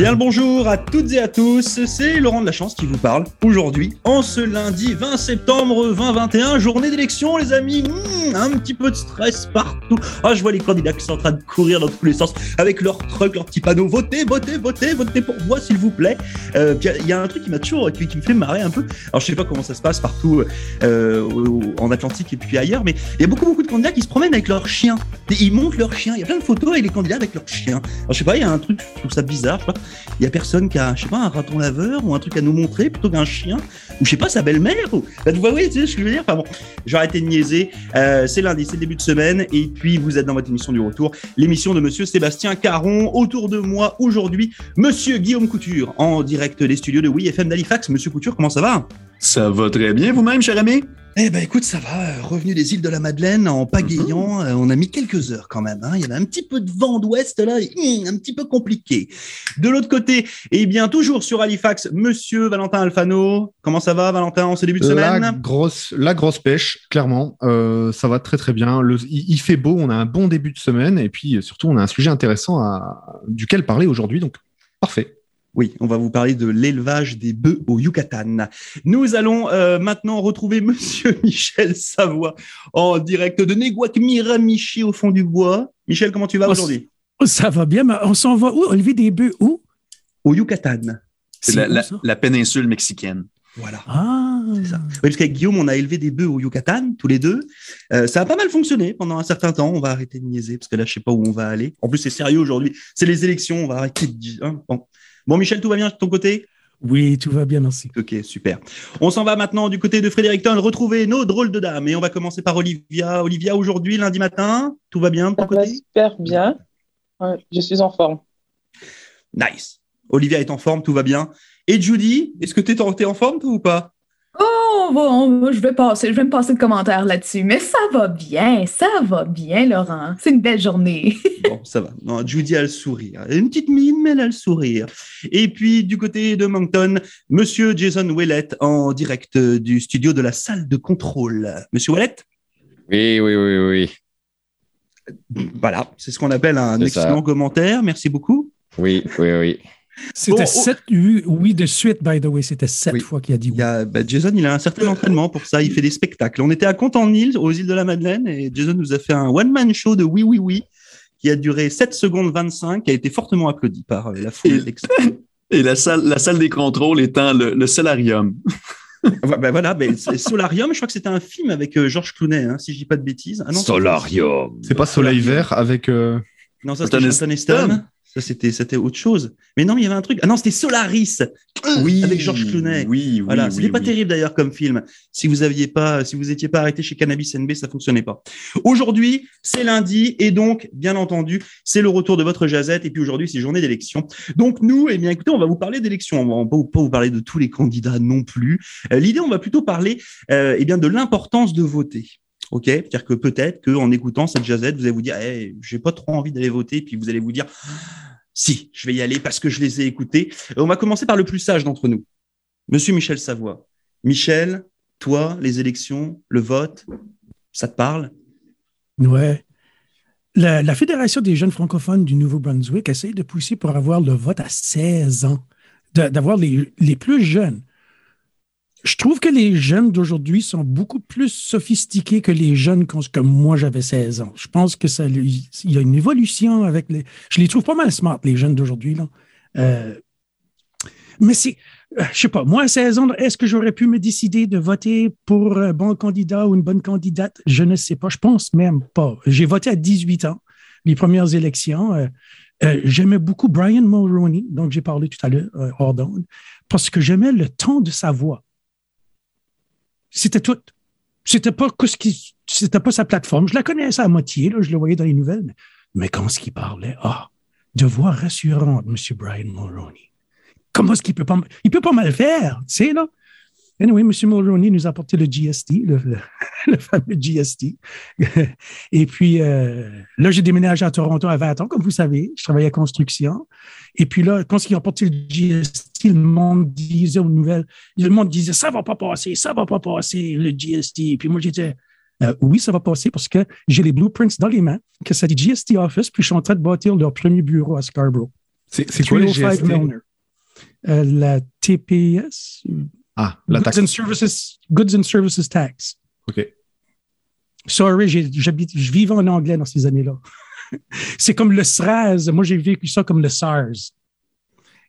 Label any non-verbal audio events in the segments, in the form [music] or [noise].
Bien le bonjour à toutes et à tous, c'est Laurent de la Chance qui vous parle aujourd'hui, en ce lundi 20 septembre 2021, journée d'élection les amis, Mmh, un petit peu de stress partout. Ah, je vois les candidats qui sont en train de courir dans tous les sens avec leurs trucs, leurs petits panneaux, votez, votez, votez, votez pour moi s'il vous plaît. Euh, Il y a un truc qui m'a toujours, qui, qui me fait marrer un peu, alors je sais pas comment ça se passe partout euh, en Atlantique et puis ailleurs, mais il y a beaucoup beaucoup de candidats qui se promènent avec leurs chiens. Et ils montent leurs chiens, il y a plein de photos avec les candidats avec leurs chiens. Alors je sais pas, il y a un truc, je trouve ça bizarre, je sais pas, il y a personne qui a, je sais pas, un raton laveur ou un truc à nous montrer plutôt qu'un chien, ou je sais pas, sa belle-mère, ou, bah, vous voyez, tu sais ce que je veux dire, enfin bon, je vais arrêter de niaiser, Euh, c'est lundi, c'est le début de semaine, et puis vous êtes dans votre émission du retour, l'émission de monsieur Sébastien Caron, autour de moi aujourd'hui, monsieur Guillaume Couture, en direct des studios de Oui FM d'Halifax. Monsieur Couture, comment ça va? Ça va très bien vous-même, cher ami? Eh ben écoute, ça va. euh, Revenu des îles de la Madeleine en pagayant, euh, on a mis quelques heures quand même. hein. Il y avait un petit peu de vent d'ouest là, et, hum, un petit peu compliqué. De l'autre côté, eh bien toujours sur Halifax, Monsieur Valentin Alfano. Comment ça va, Valentin, en ce début de La semaine? grosse, la grosse pêche, clairement. Euh, ça va très très bien. Le- il, il fait beau, on a un bon début de semaine et puis surtout on a un sujet intéressant à, duquel parler aujourd'hui. Donc parfait. Oui, on va vous parler de l'élevage des bœufs au Yucatan. Nous allons euh, maintenant retrouver [laughs] Monsieur Michel Savoie en direct de Neguac Miramichi au fond du bois. Michel, comment tu vas Oh, aujourd'hui? Ça va bien, mais on s'en va où? Olivier des bœufs, où? Au Yucatan. C'est la, péninsule mexicaine. Voilà. Ah, C'est ça. Oui, parce qu'avec Guillaume, on a élevé des bœufs au Yucatan, tous les deux. Euh, ça a pas mal fonctionné pendant un certain temps. On va arrêter de niaiser, parce que là, je sais pas où on va aller. En plus, c'est sérieux aujourd'hui. C'est les élections, on va arrêter de dire. hein. Bon. Bon, Michel, tout va bien de ton côté? Oui, tout va bien, merci. Ok, super. On s'en va maintenant du côté de Fredericton retrouver nos drôles de dames. Et on va commencer par Olivia. Olivia, aujourd'hui, lundi matin, tout va bien de ton Ça va côté? super bien. Ouais, je suis en forme. Nice. Olivia est en forme, tout va bien. Et Judy, est-ce que tu es, en forme, toi, ou pas? Oh, bon, je vais passer, je vais me passer de commentaires là-dessus, mais ça va bien, ça va bien, Laurent. C'est une belle journée. [laughs] Bon, ça va. Non, Judy a le sourire. Une petite mine, mais elle a le sourire. Et puis, du côté de Moncton, Monsieur Jason Willett en direct du studio de la salle de contrôle. Monsieur Willett Oui, oui, oui, oui. Voilà, c'est ce qu'on appelle un ça. excellent commentaire. Merci beaucoup. Oui, oui, oui. C'était Bon, sept oui, oui de suite, by the way. C'était sept Oui. fois qu'il a dit Il oui. y a, bah, Jason, il a un certain entraînement pour ça. Il fait des spectacles. On était à Content-Île, aux îles de la Madeleine, et Jason nous a fait un one-man show de Oui, oui, oui, qui a duré 7 secondes 25, qui a été fortement applaudi par euh, la foule. Et- [laughs] Et la salle, la salle des contrôles étant le, le solarium. [laughs] Bah voilà, c'est Solarium, je crois que c'était un film avec euh, Georges Clooney, hein, si je dis pas de bêtises. Ah non, Solarium. C'est pas Soleil Vert avec. euh, Non, ça c'était Charlton Heston. Ça c'était c'était autre chose. Mais non, mais il y avait un truc. Ah non, c'était Solaris. Oui. Avec Georges Clooney. Oui, oui. Voilà, oui, c'était pas oui. terrible d'ailleurs comme film. Si vous aviez pas, si vous étiez pas arrêté chez Cannabis NB, ça fonctionnait pas. Aujourd'hui, c'est lundi et donc, bien entendu, c'est le retour de votre jazette. Et puis aujourd'hui, c'est journée d'élection. Donc nous, eh bien, écoutez, on va vous parler d'élection. On va pas, pas vous parler de tous les candidats non plus. Euh, L'idée, on va plutôt parler, euh, eh bien, de l'importance de voter. Ok, c'est-à-dire que peut-être que en écoutant cette jazette, vous allez vous dire, eh, j'ai pas trop envie d'aller voter, puis vous allez vous dire, si, je vais y aller parce que je les ai écoutés. Euh, On va commencer par le plus sage d'entre nous, Monsieur Michel Savoie. Michel, toi, les élections, le vote, ça te parle? Ouais. La, Fédération des jeunes francophones du Nouveau-Brunswick essaye de pousser pour avoir le vote à 16 ans, d'avoir les, les plus jeunes. Je trouve que les jeunes d'aujourd'hui sont beaucoup plus sophistiqués que les jeunes que moi j'avais 16 ans. Je pense que ça, il y a une évolution avec les. Je les trouve pas mal smart, les jeunes d'aujourd'hui. là. Euh, mais c'est, euh, je sais pas, moi à 16 ans, est-ce que j'aurais pu me décider de voter pour un bon candidat ou une bonne candidate? Je ne sais pas. Je pense même pas. J'ai voté à 18 ans, les premières élections. Euh, j'aimais beaucoup Brian Mulroney, dont j'ai parlé tout à l'heure, euh, parce que j'aimais le ton de sa voix. C'était tout. C'était pas, c'était pas sa plateforme. Je la connaissais à moitié, là, je le voyais dans les nouvelles, mais, mais quand ce qu'il parlait, ah, de voix rassurante, M. Brian Mulroney. Comment est-ce qu'il peut pas, il peut pas mal faire, tu sais, là? Anyway, M. Mulroney nous a apporté le GST, le, le- [laughs] le fameux GST. [laughs] Et puis, euh, là, j'ai déménagé à Toronto à 20 ans, comme vous savez. Je travaillais à construction. Et puis là, quand ils ont apporté le GST, le monde disait aux nouvelles, le monde disait, ça va pas passer, ça va pas passer, le GST. Puis moi, j'étais, euh, oui, ça va passer parce que j'ai les blueprints dans les mains, que ça dit GST Office, puis je suis en train de bâtir leur premier bureau à Scarborough. C'est quoi le 305 GST? Milner. Euh, la TPS, Ah, la Goods taxe. and Services, Goods and Services Tax. OK. Sorry, je vivais en anglais dans ces années-là. [laughs] C'est comme le SRAS. Moi, j'ai vécu ça comme le SARS.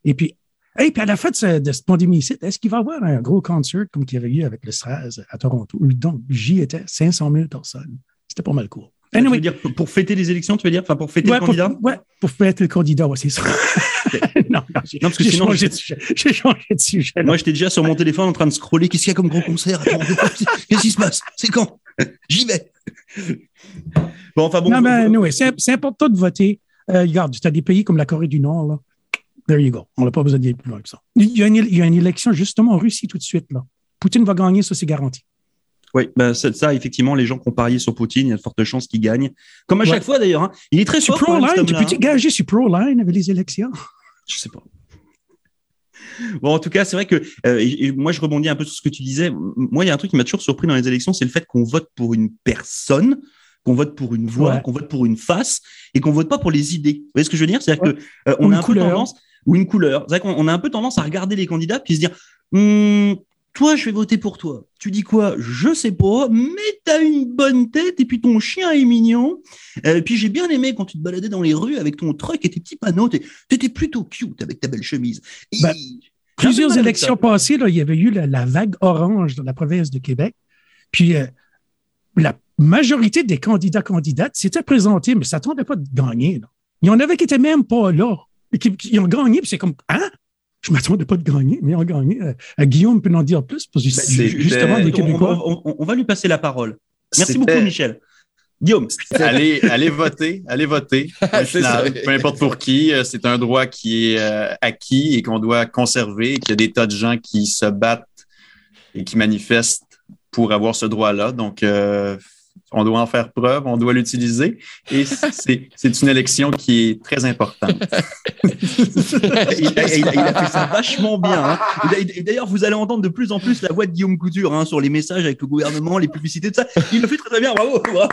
Et puis, hey, puis à la fin de, ce- de cette pandémie est-ce qu'il va y avoir un gros concert comme qu'il y avait eu avec le SRAS à Toronto? Donc, j'y étais, 500 000 personnes. C'était pas mal cool. Tu veux Anyway, dire pour- fêter les élections, tu veux dire? Enfin, pour fêter ouais, le candidat? ouais, pour être le candidat, ouais, c'est ça. [laughs] non, non, j'ai Non, parce que j'ai sinon, changé je- de sujet. J'ai changé de sujet. Moi, j'étais déjà sur mon téléphone en train de scroller. Qu'est-ce qu'il y a comme gros concert? Qu'est-ce qui se passe? C'est quand? J'y vais. Bon, enfin bon. non, mais c'est c'est important de voter. Euh, regarde, tu as des pays comme la Corée du Nord, là. There you go. On n'a pas besoin d'aller plus loin que ça. Il y, a une, il y a une élection justement en Russie tout de suite, là. Poutine va gagner, ça, c'est garanti. Oui, bah, ça, effectivement, les gens qui ont parié sur Poutine, il y a de fortes chances qu'ils gagnent. Comme à Ouais. chaque fois, d'ailleurs. hein. Il est très Sur Pro-Line, tu peux-tu hein. gager sur Pro-Line avec les élections? Je sais pas. Bon, en tout cas, c'est vrai que euh, et- et moi, je rebondis un peu sur ce que tu disais. Moi, il y a un truc qui m'a toujours surpris dans les élections, c'est le fait qu'on vote pour une personne, qu'on vote pour une voix, Ouais. qu'on vote pour une face, et qu'on vote pas pour les idées. Vous voyez ce que je veux dire? C'est-à-dire Ouais. que euh, on Ou a une un peu tendance ou une couleur. C'est vrai qu'on on a un peu tendance à regarder les candidats puis se dire. Hum, toi, je vais voter pour toi. Tu dis quoi? Je sais pas, mais t'as une bonne tête et puis ton chien est mignon. Euh, et puis j'ai bien aimé quand tu te baladais dans les rues avec ton truck et tes petits panneaux. T'étais plutôt cute avec ta belle chemise. Et Ben, Plusieurs élections ça. passées, là, il y avait eu la, la vague orange dans la province de Québec. Puis euh, la majorité des candidats candidates s'étaient présentés, mais ne s'attendaient pas de gagner. là. Il y en avait qui n'étaient même pas là. Et qui, qui ont gagné, puis c'est comme Hein? Je ne m'attendais pas de gagner, mais ils ont gagné. Guillaume peut en dire plus, parce que Ben, c'est- justement, On- Québécois. On, on- on va lui passer la parole. Merci beaucoup, Michel. Guillaume. allez, allez voter, allez voter. [laughs] Final, peu importe pour qui, euh, c'est un droit qui est euh, acquis et qu'on doit conserver, et qu'il y a des tas de gens qui se battent et qui manifestent pour avoir ce droit-là. Donc, euh, on doit en faire preuve, on doit l'utiliser. Et [laughs] c'est une élection qui est très importante. [laughs] il, a, il a- il a fait ça vachement bien. hein. D'ailleurs, vous allez entendre de plus en plus la voix de Guillaume Couture hein, sur les messages avec le gouvernement, les publicités, tout ça. Il le fait très très bien. Bravo, bravo.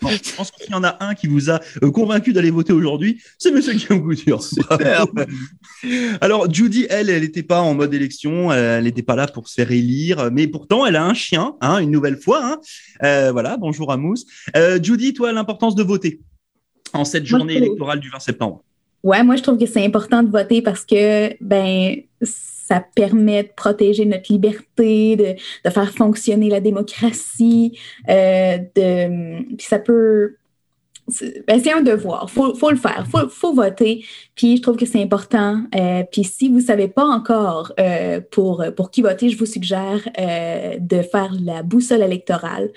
Bon, je pense qu'il y en a un qui vous a euh, convaincu d'aller voter aujourd'hui. C'est Monsieur Guillaume Couture. Bravo. Alors, Judy, elle, elle n'était pas en mode élection. Elle n'était pas là pour se faire élire. Mais pourtant, elle a un chien, hein, une nouvelle fois. hein. Euh, voilà, bonjour à Mousse. Euh, Judy, toi, l'importance de voter en cette journée électorale du 20 septembre? Ouais, moi, je trouve que c'est important de voter parce que, ben, ça permet de protéger notre liberté, de, de faire fonctionner la démocratie, euh, de, puis ça peut, c'est ben, c'est un devoir, faut, faut le faire, faut, faut voter, puis je trouve que c'est important. Euh, puis si vous savez pas encore euh, pour, pour qui voter, je vous suggère euh, de faire la boussole électorale.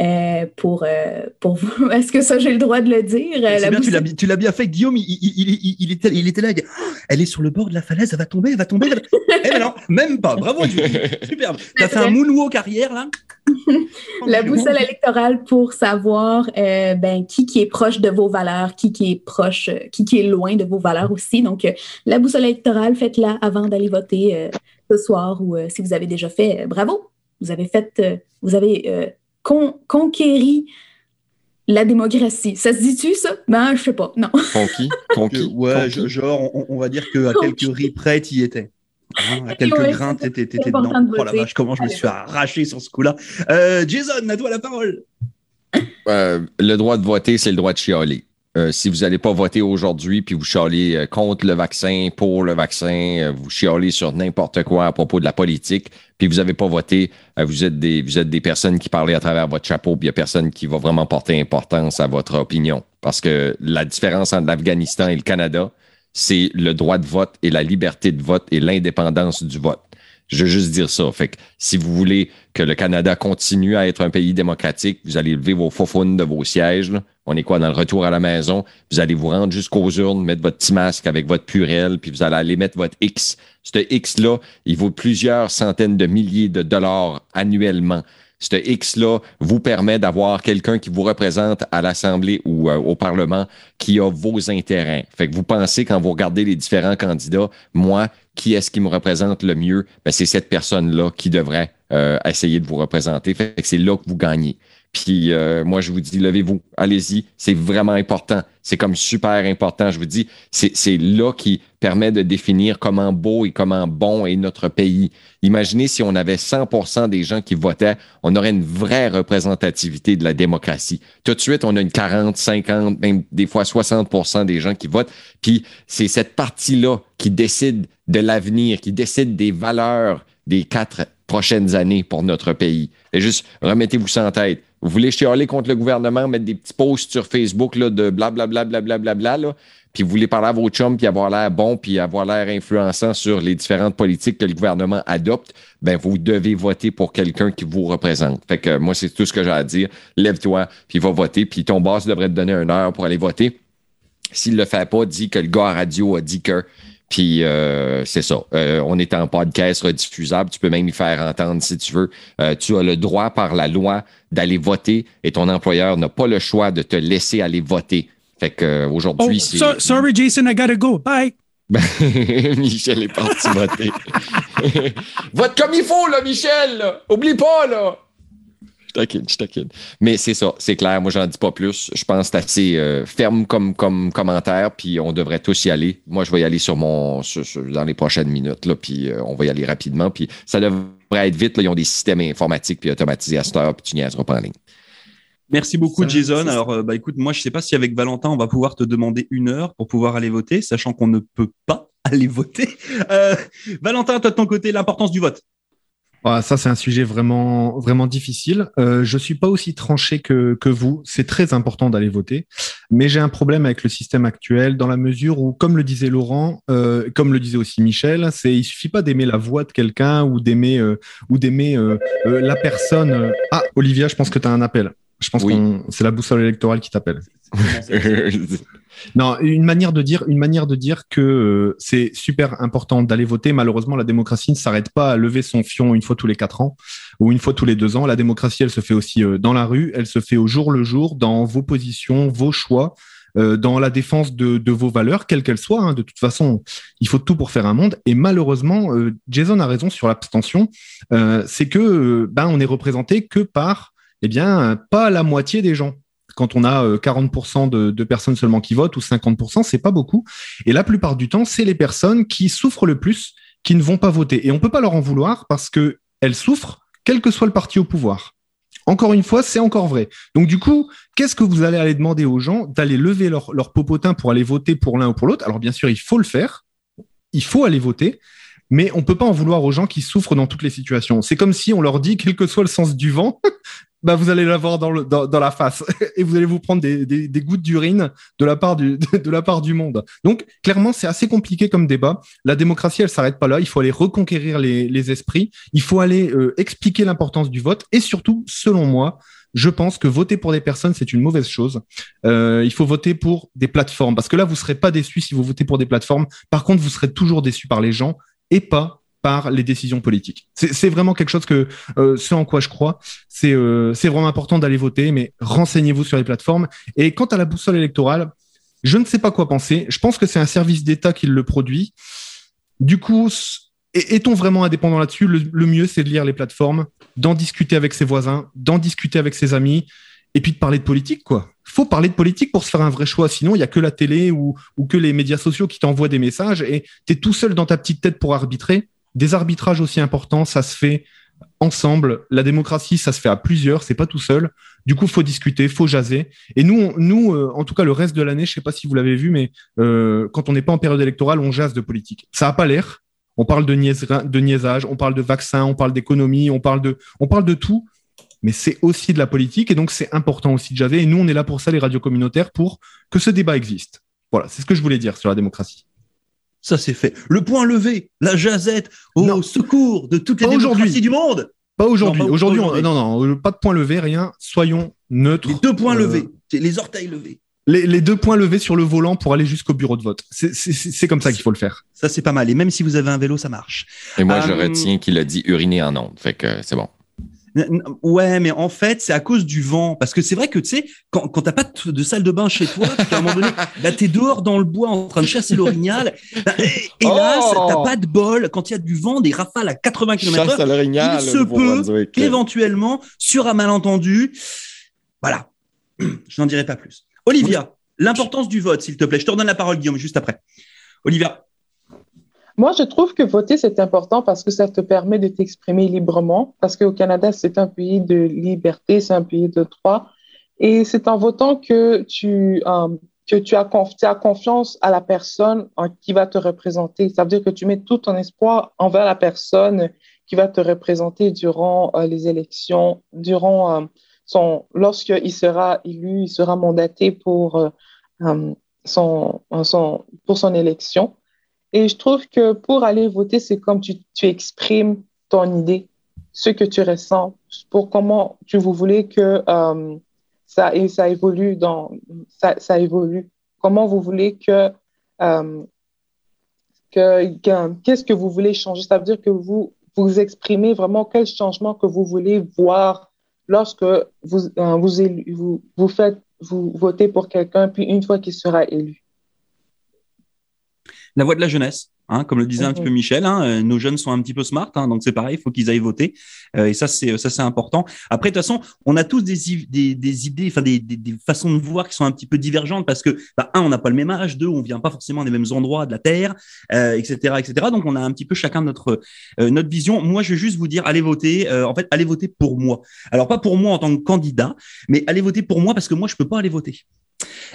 Euh, pour, euh, pour vous. [laughs] Est-ce que ça, j'ai le droit de le dire? Euh, la bien, tu boussole- l'as tu l'as bien fait, Guillaume. Il, il- il- il- il était, il était là. Il dit, Oh, elle est sur le bord de la falaise, elle va tomber, elle va tomber. elle va- eh ben non, même pas. Bravo. [laughs] Superbe. T'as fait un moonwalk arrière là. [laughs] La boussole électorale pour savoir euh, ben, qui, qui est proche de vos valeurs, qui, qui est proche, euh, qui, qui est loin de vos valeurs aussi. Donc, euh, la boussole électorale, faites-la avant d'aller voter euh, ce soir ou euh, si vous avez déjà fait, euh, bravo. Vous avez fait, euh, vous avez euh, con- conquéri la démocratie. Ça se dit-tu, ça? Ben, je sais pas. Non. [laughs] Conquis. Conquis. ouais, conquis. je- genre, on, on va dire qu'à quelques riz près, t'y étais. Hein, à quelques Ouais, grains, c'est- t'étais dedans. de Oh la vache, comment je me suis arraché sur ce coup-là. Euh, Jason, à toi la parole. Euh, le droit de voter, c'est le droit de chialer. Euh, si vous n'allez pas voter aujourd'hui, puis vous chialez euh, contre le vaccin, pour le vaccin, euh, vous chialez sur n'importe quoi à propos de la politique, puis vous n'avez pas voté, euh, vous, êtes des, vous êtes des personnes qui parlent à travers votre chapeau, puis il n'y a personne qui va vraiment porter importance à votre opinion. Parce que la différence entre l'Afghanistan et le Canada, c'est le droit de vote et la liberté de vote et l'indépendance du vote. Je veux juste dire ça. Fait que si vous voulez que le Canada continue à être un pays démocratique, vous allez lever vos faufounes de vos sièges. On est quoi dans le retour à la maison? Vous allez vous rendre jusqu'aux urnes, mettre votre petit masque avec votre purelle, puis vous allez aller mettre votre X. Ce X-là, il vaut plusieurs centaines de milliers de dollars annuellement. Ce X-là vous permet d'avoir quelqu'un qui vous représente à l'Assemblée ou euh, au Parlement qui a vos intérêts. Fait que vous pensez, quand vous regardez les différents candidats, moi, qui est-ce qui me représente le mieux? Ben, c'est cette personne-là qui devrait euh, essayer de vous représenter. Fait que c'est là que vous gagnez. Puis euh, moi, je vous dis, levez-vous, allez-y. C'est vraiment important. C'est comme super important. Je vous dis, c'est là qui permet de définir comment beau et comment bon est notre pays. Imaginez si on avait 100% des gens qui votaient, on aurait une vraie représentativité de la démocratie. Tout de suite, on a une 40, 50, même des fois 60% des gens qui votent. Puis c'est cette partie-là qui décide de l'avenir, qui décide des valeurs des quatre prochaines années pour notre pays. Et juste, remettez-vous ça en tête. Vous voulez chialer contre le gouvernement, mettre des petits posts sur Facebook là, de blablabla, bla, bla, bla, puis vous voulez parler à vos chums, puis avoir l'air bon, puis avoir l'air influençant sur les différentes politiques que le gouvernement adopte, ben vous devez voter pour quelqu'un qui vous représente. Fait que moi, c'est tout ce que j'ai à dire. Lève-toi, puis va voter, puis ton boss devrait te donner une heure pour aller voter. S'il le fait pas, dis que le gars à radio a dit que puis euh, c'est ça. Euh, on est en podcast rediffusable. Tu peux même y faire entendre si tu veux. Euh, tu as le droit par la loi d'aller voter et ton employeur n'a pas le choix de te laisser aller voter. Fait que aujourd'hui, oh, c'est. sorry, Jason, I gotta go. Bye. [laughs] Michel est parti voter. [laughs] Vote comme il faut, là, Michel. Oublie pas, là. Je taquine, je taquine. Mais c'est ça, c'est clair. Moi, j'en dis pas plus. Je pense que c'est assez euh, ferme comme, comme commentaire, puis on devrait tous y aller. Moi, je vais y aller sur mon dans les prochaines minutes, là, puis euh, on va y aller rapidement. Puis ça devrait être vite. Là, ils ont des systèmes informatiques puis automatisés à cette heure, puis tu niaiseras pas en ligne. Merci beaucoup, Jason. Alors, euh, bah, écoute, moi, je sais pas si avec Valentin, on va pouvoir te demander une heure pour pouvoir aller voter, sachant qu'on ne peut pas [laughs] aller voter. Valentin, toi de ton côté, l'importance du vote. Ah, ça, c'est un sujet vraiment, vraiment difficile. Euh, je suis pas aussi tranché que, que vous. C'est très important d'aller voter, mais j'ai un problème avec le système actuel dans la mesure où, comme le disait Laurent, euh, comme le disait aussi Michel, c'est il suffit pas d'aimer la voix de quelqu'un ou d'aimer euh, ou d'aimer euh, la personne. Ah, Olivia, je pense que tu as un appel. Je pense que c'est la boussole électorale qui t'appelle. [laughs] non, une manière de dire, une manière de dire que euh, c'est super important d'aller voter. Malheureusement, la démocratie ne s'arrête pas à lever son fion une fois tous les quatre ans ou une fois tous les deux ans. La démocratie, elle se fait aussi euh, dans la rue, elle se fait au jour le jour, dans vos positions, vos choix. Euh, dans la défense de, de vos valeurs, quelles qu'elles soient. Hein. De toute façon, il faut tout pour faire un monde. Et malheureusement, Jason a raison sur l'abstention. c'est que ben, on est représenté que par eh bien, pas la moitié des gens. Quand on a 40% euh, de, personnes seulement qui votent ou 50%, c'est pas beaucoup. Et la plupart du temps, c'est les personnes qui souffrent le plus qui ne vont pas voter. Et on peut pas leur en vouloir parce que elles souffrent, quel que soit le parti au pouvoir. Encore une fois, c'est encore vrai. Donc du coup, qu'est-ce que vous allez demander aux gens d'aller lever leur, leur popotin pour aller voter pour l'un ou pour l'autre? Alors bien sûr, il faut le faire. Il faut aller voter. Mais on peut pas en vouloir aux gens qui souffrent dans toutes les situations. C'est comme si on leur dit, quel que soit le sens du vent, [laughs] bah vous allez l'avoir dans, le, dans, dans, la face [laughs] et vous allez vous prendre des, des, des gouttes d'urine de la part du [laughs] de la part du monde. Donc clairement c'est assez compliqué comme débat. La démocratie elle s'arrête pas là. Il faut aller reconquérir les, les esprits. Il faut aller euh, expliquer l'importance du vote et surtout selon moi je pense que voter pour des personnes, c'est une mauvaise chose. Euh, il faut voter pour des plateformes, parce que là, vous serez pas déçus si vous votez pour des plateformes. Par contre, vous serez toujours déçus par les gens et pas par les décisions politiques. C'est vraiment quelque chose que euh, ce en quoi je crois. C'est euh, vraiment important d'aller voter, mais renseignez-vous sur les plateformes. Et quant à la boussole électorale, je ne sais pas quoi penser. Je pense que c'est un service d'État qui le produit. Du coup, est-on vraiment indépendant là-dessus? Le, le, mieux, c'est de lire les plateformes, d'en discuter avec ses voisins, d'en discuter avec ses amis, et puis de parler de politique, quoi. Faut parler de politique pour se faire un vrai choix. Sinon, il y a que la télé ou, ou que les médias sociaux qui t'envoient des messages et tu es tout seul dans ta petite tête pour arbitrer. Des arbitrages aussi importants, ça se fait ensemble. La démocratie, ça se fait à plusieurs, c'est pas tout seul. Du coup, faut discuter, faut jaser. Et nous, nous, euh, en tout cas, le reste de l'année, je sais pas si vous l'avez vu, mais euh, quand on n'est pas en période électorale, on jase de politique. Ça a pas l'air. On parle de, de niaisage, on parle de vaccins, on parle d'économie, on parle de, on parle de tout. Mais c'est aussi de la politique et donc c'est important aussi de jaser. Et nous, on est là pour ça, les radios communautaires, pour que ce débat existe. Voilà, c'est ce que je voulais dire sur la démocratie ça c'est fait. Le point levé, la jazette au secours de toutes les démocraties du monde. Pas aujourd'hui. Aujourd'hui, non, non, pas de point levé, rien. Soyons neutres. Les deux points euh, levés, les orteils levés. Les, deux points levés sur le volant pour aller jusqu'au bureau de vote. C'est comme ça qu'il faut le faire. Ça, c'est pas mal. Et même si vous avez un vélo, ça marche. Et moi, je euh, retiens qu'il a dit uriner en ondes. Fait que c'est bon. Ouais, mais en fait, c'est à cause du vent. Parce que c'est vrai que, tu sais, quand, quand t'as pas de, salle de bain chez toi, à un moment donné, là, [laughs] t'es dehors dans le bois en train de chasser l'orignal. Bah, hélas, oh t'as pas de bol. Quand il y a du vent, des rafales à 80 km h il se peut qu'éventuellement, sur un malentendu, Voilà. Je n'en dirai pas plus. Olivia, l'importance du vote, s'il te plaît. Je te redonne la parole, Guillaume, juste après. Olivia. Moi, je trouve que voter, c'est important parce que ça te permet de t'exprimer librement. Parce qu'au Canada, c'est un pays de liberté, c'est un pays de droit. Et c'est en votant que tu, euh, que tu as, tu as confiance à la personne qui va te représenter. Ça veut dire que tu mets tout ton espoir envers la personne qui va te représenter durant euh, les élections, durant euh, son, lorsqu'il sera élu, il sera mandaté pour, son, son, pour son élection. Et je trouve que pour aller voter, c'est comme tu, tu exprimes ton idée, ce que tu ressens, pour comment tu vous voulez que ça, et ça évolue dans, ça, ça évolue. Comment vous voulez que, que, qu'est-ce que vous voulez changer? Ça veut dire que vous, vous exprimez vraiment quel changement que vous voulez voir lorsque vous, euh, vous, vous, vous, faites, vous votez pour quelqu'un, puis une fois qu'il sera élu. La voix de la jeunesse. Hein, comme le disait un petit peu. Michel, hein, euh, nos jeunes sont un petit peu smart, hein, donc c'est pareil, il faut qu'ils aillent voter. Euh, et ça, c'est ça, c'est important. Après, de toute façon, on a tous des, des, des idées, enfin des, des, des, façons de voir qui sont un petit peu divergentes parce que, bah, un, on n'a pas le même âge, deux, on vient pas forcément des mêmes endroits de la terre, euh, etc., etc. Donc, on a un petit peu chacun notre euh, notre vision. Moi, je vais juste vous dire, allez voter. En fait, allez voter pour moi. Alors, pas pour moi en tant que candidat, mais allez voter pour moi parce que moi, je peux pas aller voter.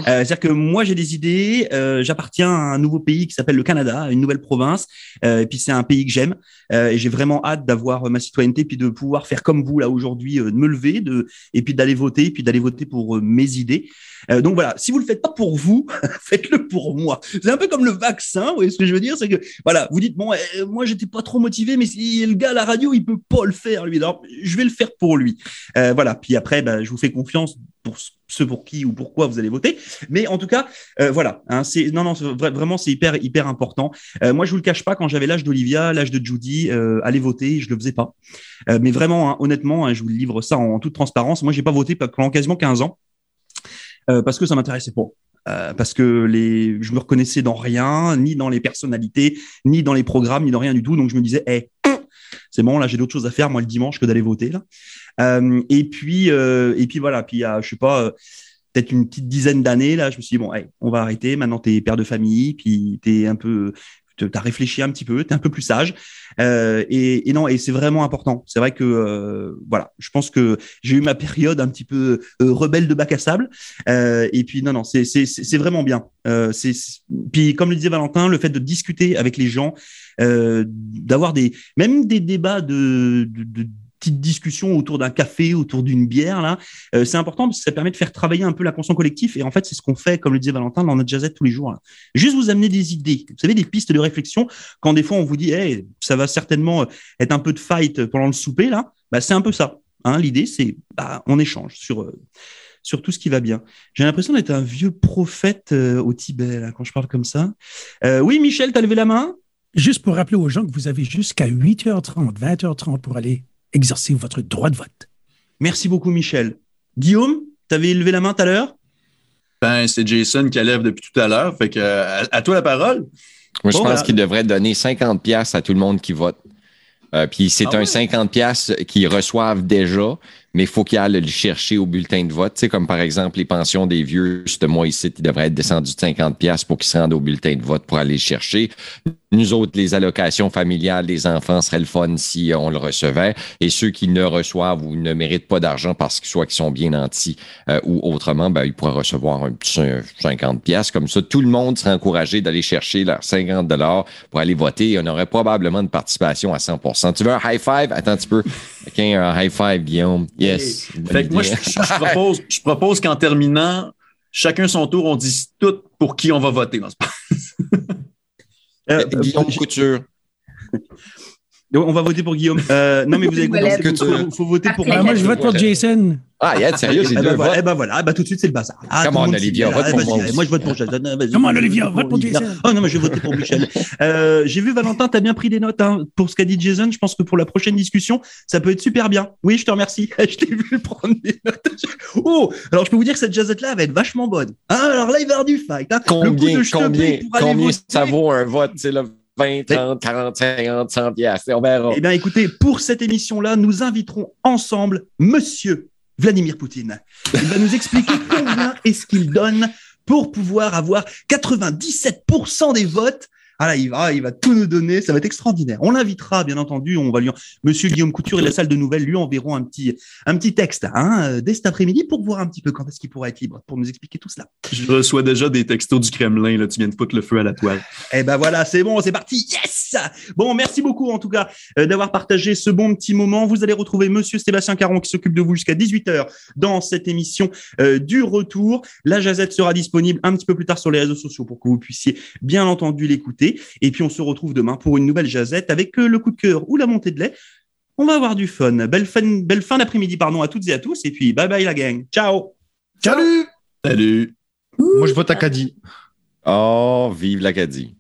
Euh, C'est-à-dire que moi j'ai des idées, euh, j'appartiens à un nouveau pays qui s'appelle le Canada, une nouvelle province, euh, et puis c'est un pays que j'aime, euh, et j'ai vraiment hâte d'avoir ma citoyenneté, puis de pouvoir faire comme vous là aujourd'hui, euh, de me lever, de, et puis d'aller voter, puis d'aller voter pour mes idées. donc voilà, si vous le faites pas pour vous, [laughs] faites-le pour moi. C'est un peu comme le vaccin, vous voyez ce que je veux dire, c'est que voilà, vous dites bon, moi j'étais pas trop motivé, mais si le gars à la radio il peut pas le faire lui, alors je vais le faire pour lui. voilà, puis après, bah, je vous fais confiance pour ce pour qui ou pourquoi vous allez voter. Mais en tout cas, euh, voilà. Hein, c'est non, non, vraiment, c'est hyper, hyper important. Euh, moi, je vous le cache pas, quand j'avais l'âge d'Olivia, l'âge de Judy, euh, aller voter, je le faisais pas. Euh, mais vraiment, hein, honnêtement, hein, je vous livre ça en, toute transparence. Moi, j'ai pas voté pendant quasiment 15 ans parce que ça m'intéressait pas. Parce que les, je me reconnaissais dans rien, ni dans les personnalités, ni dans les programmes, ni dans rien du tout. Donc je me disais, hey, c'est bon, là j'ai d'autres choses à faire moi le dimanche que d'aller voter là. Euh, et puis euh, et puis voilà, puis il y a, je sais pas, euh, peut-être une petite dizaine d'années là, je me suis dit bon, on va arrêter. Maintenant t'es père de famille, puis t'es un peu tu as réfléchi un petit peu, tu es un peu plus sage. Euh, et, et, non, et c'est vraiment important. C'est vrai que euh, voilà, je pense que j'ai eu ma période un petit peu euh, rebelle de bac à sable. et puis non, non, c'est c'est vraiment bien. c'est puis comme le disait Valentin, le fait de discuter avec les gens, d'avoir des même des débats de, de, de discussion autour d'un café, autour d'une bière, là, euh, c'est important parce que ça permet de faire travailler un peu la conscience collective. Et en fait, c'est ce qu'on fait, comme le disait Valentin, dans notre jazzette tous les jours. Juste vous amener des idées, vous savez, des pistes de réflexion. Quand des fois on vous dit, hey, ça va certainement être un peu de fight pendant le souper, là, bah, c'est un peu ça. Hein, L'idée, c'est bah, échange sur euh, sur tout ce qui va bien. J'ai l'impression d'être un vieux prophète euh, au Tibet là, quand je parle comme ça. Euh, oui, Michel, tu as levé la main? Juste pour rappeler aux gens que vous avez jusqu'à 8h30, 20h30 pour aller exercer votre droit de vote. Merci beaucoup, Michel. Guillaume, tu avais levé la main tout à l'heure? Ben, c'est Jason qui lève depuis tout à l'heure. Fait que, à, toi la parole. Moi, je pense qu'il devrait donner 50 pièces à tout le monde qui vote. Euh, puis c'est ah un 50 pièces qu'ils reçoivent déjà, mais il faut qu'ils aillent le chercher au bulletin de vote. Tu sais, comme par exemple les pensions des vieux, ce mois ici, ils devraient être descendus de 50 pièces pour qu'ils se rendent au bulletin de vote pour aller le chercher. Nous autres, les allocations familiales des enfants seraient le fun si on le recevait. Et ceux qui ne reçoivent ou ne méritent pas d'argent parce qu'ils soit qu'ils sont bien nantis euh, ou autrement, ben, ils pourraient recevoir un petit 50 pièces comme ça. Tout le monde serait encouragé d'aller chercher leurs 50 dollars pour aller voter. Et on aurait probablement une participation à 100% Tu veux un high five? Attends un petit peu. OK, un high five, Guillaume. Yes. Fait que moi, je, propose, je propose qu'en terminant, chacun son tour, on dise tout pour qui on va voter. Euh, [laughs] Guillaume Couture. On va voter pour Guillaume. Euh, non, mais vous avez compris, il faut, voter pour moi. Moi, je vote pour Jason. Ah, yeah, sérieux, c'est eh deux ben, Eh ben voilà, eh ben, tout de suite, c'est le bazar. Ah, Comment on, Olivia, vote pour moi. Moi, je vote pour Jason. Comment on, Olivia, vote pour Jason. Oh non, mais je vais voter pour Michel. euh, J'ai vu, Valentin, tu as bien pris des notes hein, pour ce qu'a dit Jason. Je pense que pour la prochaine discussion, ça peut être super bien. Oui, je te remercie. [laughs] je t'ai vu prendre des notes. Oh, alors je peux vous dire que cette jazzette-là va être vachement bonne. Ah, alors là, il va y avoir du fight. Hein. Combien, combien, combien ça vaut un vote? C'est le 20, 30, 40, 50, 100 piastres. On verra. Eh bien, écoutez, pour cette émission-là, nous inviterons ensemble Monsieur Vladimir Poutine. Il va nous expliquer [laughs] combien est-ce qu'il donne pour pouvoir avoir 97% des votes ah là, il va, il va tout nous donner, ça va être extraordinaire. On l'invitera, bien entendu, on va lui, Monsieur Guillaume Couture et la salle de nouvelles lui enverront un petit, un petit texte hein, euh, dès cet après-midi pour voir un petit peu quand est-ce qu'il pourra être libre, pour nous expliquer tout cela. Je reçois déjà des textos du Kremlin, là, tu viens de foutre le feu à la toile. Eh ben voilà, c'est bon, c'est parti, yes Bon, merci beaucoup en tout cas euh, d'avoir partagé ce bon petit moment. Vous allez retrouver Monsieur Sébastien Caron qui s'occupe de vous jusqu'à 18h dans cette émission euh, du retour. La Jazette sera disponible un petit peu plus tard sur les réseaux sociaux pour que vous puissiez bien entendu l'écouter. Et puis on se retrouve demain pour une nouvelle jazette avec euh, le coup de cœur ou la montée de lait. On va avoir du fun. Belle fin, belle fin d'après-midi, pardon, à toutes et à tous. Et puis bye bye la gang. Ciao. Salut. Salut. Moi je vote Acadie. Oh, vive l'Acadie.